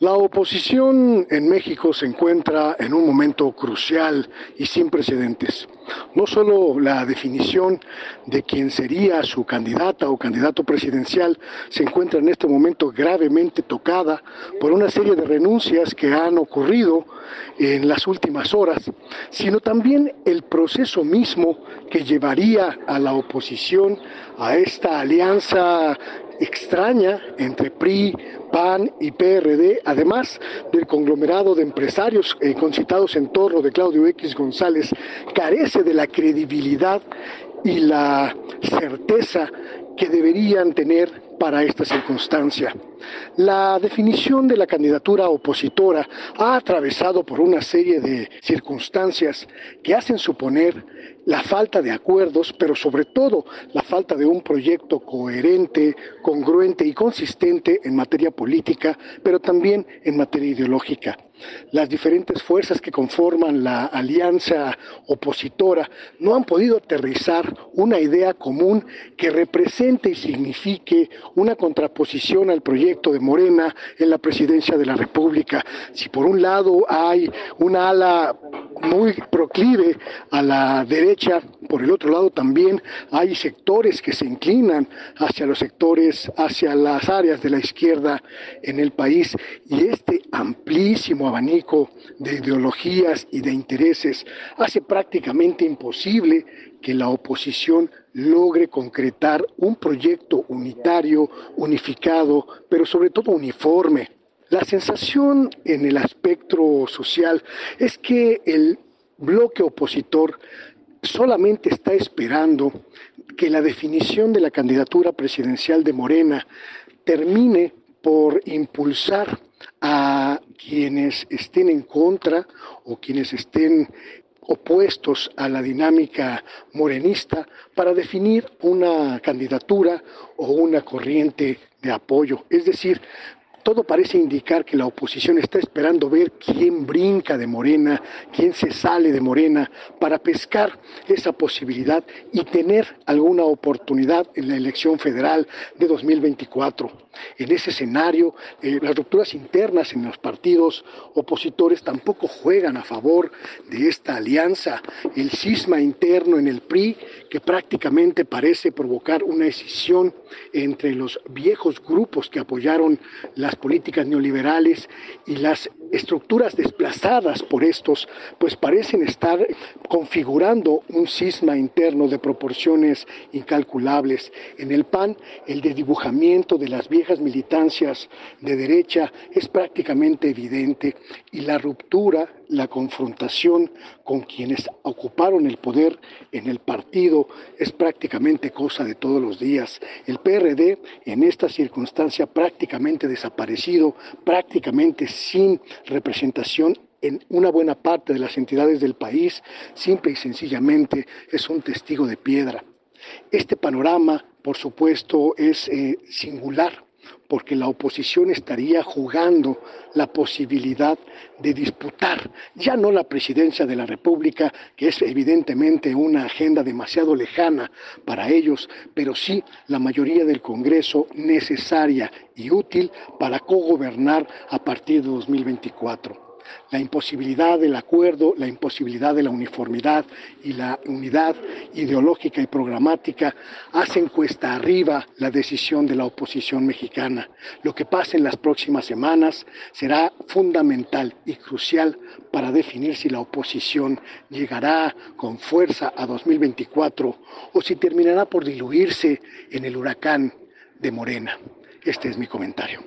La oposición en México se encuentra en un momento crucial y sin precedentes. No solo la definición de quién sería su candidata o candidato presidencial se encuentra en este momento gravemente tocada por una serie de renuncias que han ocurrido en las últimas horas, sino también el proceso mismo que llevaría a la oposición a esta alianza extraña entre PRI, PAN y PRD, además del conglomerado de empresarios eh, concitados en torno de Claudio X González, carece de la credibilidad y la certeza que deberían tener para esta circunstancia. La definición de la candidatura opositora ha atravesado por una serie de circunstancias que hacen suponer la falta de acuerdos, pero sobre todo la falta de un proyecto coherente, congruente y consistente en materia política, pero también en materia ideológica. Las diferentes fuerzas que conforman la alianza opositora no han podido aterrizar una idea común que represente y signifique una contraposición al proyecto de Morena en la presidencia de la República. Si por un lado hay una ala muy proclive a la derecha, por el otro lado también hay sectores que se inclinan hacia los sectores, hacia las áreas de la izquierda en el país y este amplísimo abanico de ideologías y de intereses hace prácticamente imposible que la oposición logre concretar un proyecto unitario, unificado, pero sobre todo uniforme. La sensación en el aspecto social es que el bloque opositor solamente está esperando que la definición de la candidatura presidencial de Morena termine por impulsar a quienes estén en contra o quienes estén opuestos a la dinámica morenista para definir una candidatura o una corriente de apoyo. Es decir, todo parece indicar que la oposición está esperando ver quién brinca de Morena, quién se sale de Morena, para pescar esa posibilidad y tener alguna oportunidad en la elección federal de 2024. En ese escenario, eh, las rupturas internas en los partidos opositores tampoco juegan a favor de esta alianza. El cisma interno en el PRI, que prácticamente parece provocar una decisión entre los viejos grupos que apoyaron las políticas neoliberales y las estructuras desplazadas por estos, pues parecen estar configurando un cisma interno de proporciones incalculables. En el PAN, el desdibujamiento de las viejas militancias de derecha es prácticamente evidente y la ruptura la confrontación con quienes ocuparon el poder en el partido es prácticamente cosa de todos los días. El PRD en esta circunstancia prácticamente desaparecido, prácticamente sin representación en una buena parte de las entidades del país, simple y sencillamente es un testigo de piedra. Este panorama, por supuesto, es eh, singular porque la oposición estaría jugando la posibilidad de disputar ya no la presidencia de la República, que es evidentemente una agenda demasiado lejana para ellos, pero sí la mayoría del Congreso necesaria y útil para cogobernar a partir de 2024 la imposibilidad del acuerdo, la imposibilidad de la uniformidad y la unidad ideológica y programática hacen cuesta arriba la decisión de la oposición mexicana. Lo que pase en las próximas semanas será fundamental y crucial para definir si la oposición llegará con fuerza a 2024 o si terminará por diluirse en el huracán de Morena. Este es mi comentario.